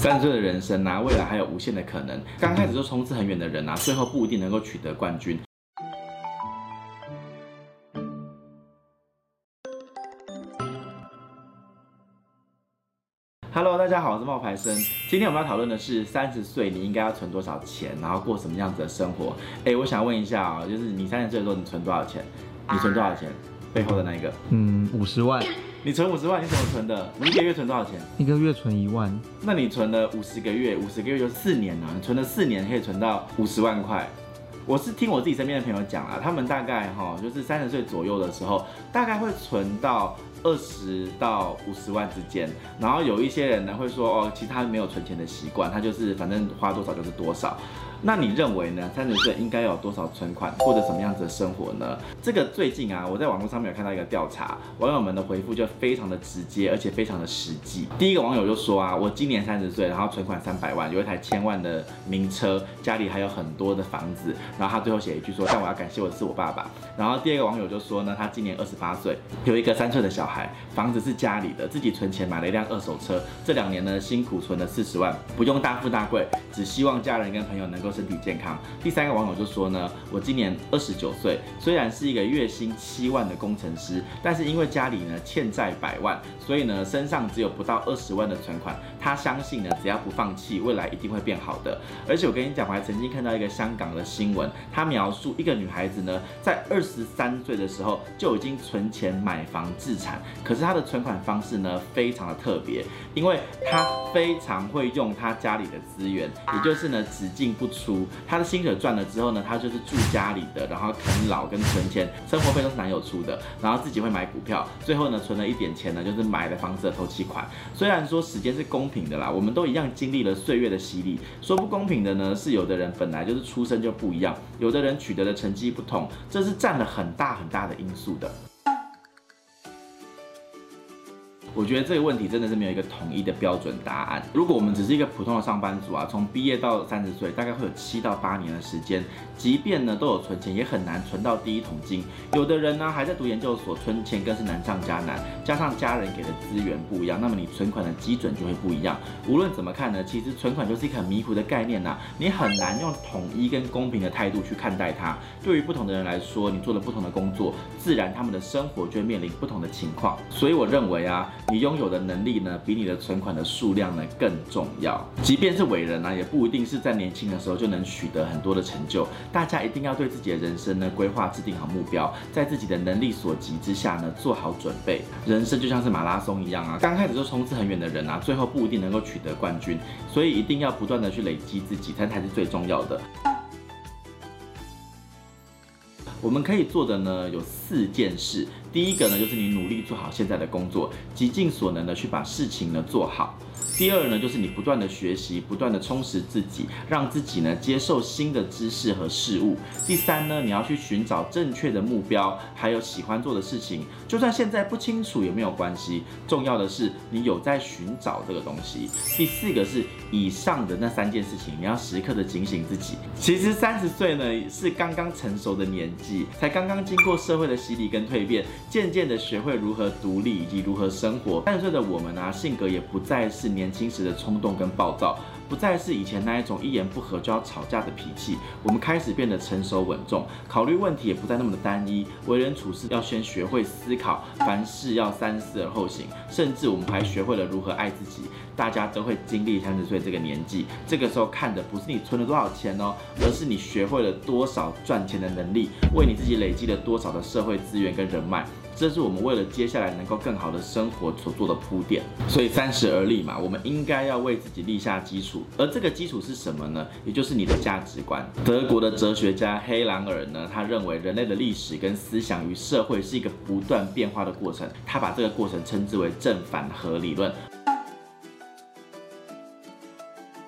三十岁的人生啊，未来还有无限的可能。刚开始就冲刺很远的人啊，最后不一定能够取得冠军。Hello，大家好，我是冒牌生。今天我们要讨论的是三十岁你应该要存多少钱，然后过什么样子的生活。哎，我想问一下啊，就是你三十岁的时候你存多少钱？你存多少钱？背后的那一个？嗯，五十万。你存五十万，你怎么存的？你一个月存多少钱？一个月存一万。那你存了五十个月，五十个月就四年了。你存了四年可以存到五十万块。我是听我自己身边的朋友讲啊，他们大概哈，就是三十岁左右的时候，大概会存到二十到五十万之间。然后有一些人呢会说，哦，其实他没有存钱的习惯，他就是反正花多少就是多少。那你认为呢？三十岁应该有多少存款，过着什么样子的生活呢？这个最近啊，我在网络上面有看到一个调查，网友们的回复就非常的直接，而且非常的实际。第一个网友就说啊，我今年三十岁，然后存款三百万，有一台千万的名车，家里还有很多的房子。然后他最后写一句说，但我要感谢我的是我爸爸。然后第二个网友就说呢，他今年二十八岁，有一个三岁的小孩，房子是家里的，自己存钱买了一辆二手车。这两年呢，辛苦存了四十万，不用大富大贵，只希望家人跟朋友能够。身体健康。第三个网友就说呢，我今年二十九岁，虽然是一个月薪七万的工程师，但是因为家里呢欠债百万，所以呢身上只有不到二十万的存款。他相信呢，只要不放弃，未来一定会变好的。而且我跟你讲，我还曾经看到一个香港的新闻，他描述一个女孩子呢，在二十三岁的时候就已经存钱买房置产，可是她的存款方式呢非常的特别，因为她非常会用她家里的资源，也就是呢只进不出。出他的薪水赚了之后呢，他就是住家里的，然后啃老跟存钱，生活费都是男友出的，然后自己会买股票，最后呢存了一点钱呢，就是买了房子的头期款。虽然说时间是公平的啦，我们都一样经历了岁月的洗礼。说不公平的呢，是有的人本来就是出生就不一样，有的人取得的成绩不同，这是占了很大很大的因素的。我觉得这个问题真的是没有一个统一的标准答案。如果我们只是一个普通的上班族啊，从毕业到三十岁，大概会有七到八年的时间，即便呢都有存钱，也很难存到第一桶金。有的人呢还在读研究所，存钱更是难上加难。加上家人给的资源不一样，那么你存款的基准就会不一样。无论怎么看呢，其实存款就是一个很迷糊的概念呐，你很难用统一跟公平的态度去看待它。对于不同的人来说，你做了不同的工作，自然他们的生活就会面临不同的情况。所以我认为啊。你拥有的能力呢，比你的存款的数量呢更重要。即便是伟人呢，也不一定是在年轻的时候就能取得很多的成就。大家一定要对自己的人生呢规划制定好目标，在自己的能力所及之下呢做好准备。人生就像是马拉松一样啊，刚开始就冲刺很远的人啊，最后不一定能够取得冠军。所以一定要不断的去累积自己，才才是最重要的。我们可以做的呢有四件事。第一个呢，就是你努力做好现在的工作，极尽所能的去把事情呢做好。第二呢，就是你不断的学习，不断的充实自己，让自己呢接受新的知识和事物。第三呢，你要去寻找正确的目标，还有喜欢做的事情，就算现在不清楚也没有关系，重要的是你有在寻找这个东西。第四个是以上的那三件事情，你要时刻的警醒自己。其实三十岁呢是刚刚成熟的年纪，才刚刚经过社会的洗礼跟蜕变，渐渐的学会如何独立以及如何生活。三十岁的我们啊，性格也不再是年。年轻时的冲动跟暴躁，不再是以前那一种一言不合就要吵架的脾气。我们开始变得成熟稳重，考虑问题也不再那么的单一，为人处事要先学会思考，凡事要三思而后行。甚至我们还学会了如何爱自己。大家都会经历三十岁这个年纪，这个时候看的不是你存了多少钱哦，而是你学会了多少赚钱的能力，为你自己累积了多少的社会资源跟人脉。这是我们为了接下来能够更好的生活所做的铺垫，所以三十而立嘛，我们应该要为自己立下基础，而这个基础是什么呢？也就是你的价值观。德国的哲学家黑兰尔呢，他认为人类的历史跟思想与社会是一个不断变化的过程，他把这个过程称之为正反合理论。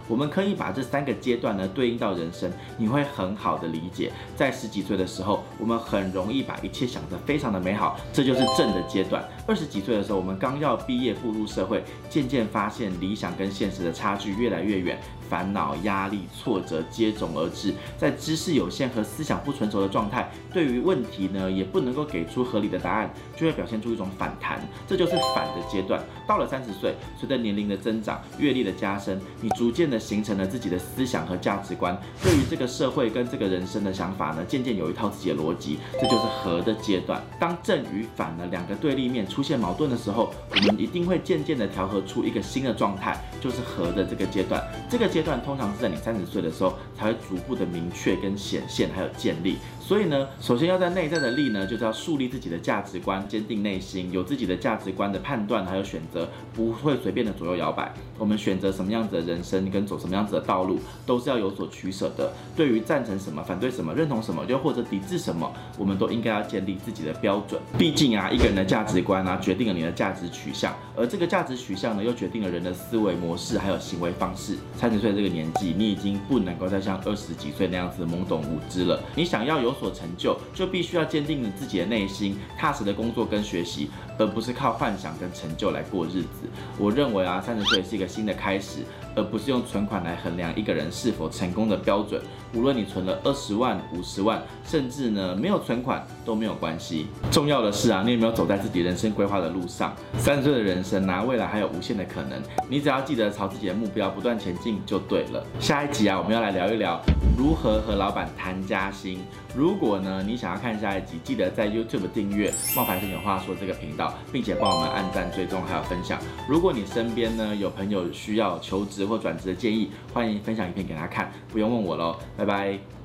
我们可以把这三个阶段呢对应到人生，你会很好的理解，在十几岁的时候，我们很容易把一切想得非常的美好，这就是正的阶段。二十几岁的时候，我们刚要毕业步入社会，渐渐发现理想跟现实的差距越来越远。烦恼、压力、挫折接踵而至，在知识有限和思想不成熟的状态，对于问题呢也不能够给出合理的答案，就会表现出一种反弹，这就是反的阶段。到了三十岁，随着年龄的增长、阅历的加深，你逐渐的形成了自己的思想和价值观，对于这个社会跟这个人生的想法呢，渐渐有一套自己的逻这就是和的阶段。当正与反的两个对立面出现矛盾的时候，我们一定会渐渐的调和出一个新的状态，就是和的这个阶段。这个阶段通常是在你三十岁的时候才会逐步的明确跟显现，还有建立。所以呢，首先要在内在的力呢，就是要树立自己的价值观，坚定内心，有自己的价值观的判断还有选择，不会随便的左右摇摆。我们选择什么样子的人生，跟走什么样子的道路，都是要有所取舍的。对于赞成什么、反对什么、认同什么，又或者抵制什么，我们都应该要建立自己的标准。毕竟啊，一个人的价值观啊，决定了你的价值取向，而这个价值取向呢，又决定了人的思维模式还有行为方式。三十岁这个年纪，你已经不能够再像二十几岁那样子懵懂无知了。你想要有所成就，就必须要坚定你自己的内心，踏实的工作跟学习，而不是靠幻想跟成就来过日子。我认为啊，三十岁是一个新的开始，而不是用存款来衡量一个人是否成功的标准。无论你存了二十万、五十万，甚至呢没有存款都没有关系。重要的是啊，你有没有走在自己人生规划的路上？三十岁的人生啊，未来还有无限的可能。你只要记得朝自己的目标不断前进就对了。下一集啊，我们要来聊一聊如何和老板谈加薪。如果呢你想要看下一集，记得在 YouTube 订阅“冒牌生有话说”这个频道并且帮我们按赞、追踪还有分享。如果你身边呢有朋友需要求职或转职的建议，欢迎分享影片给他看，不用问我喽。拜拜。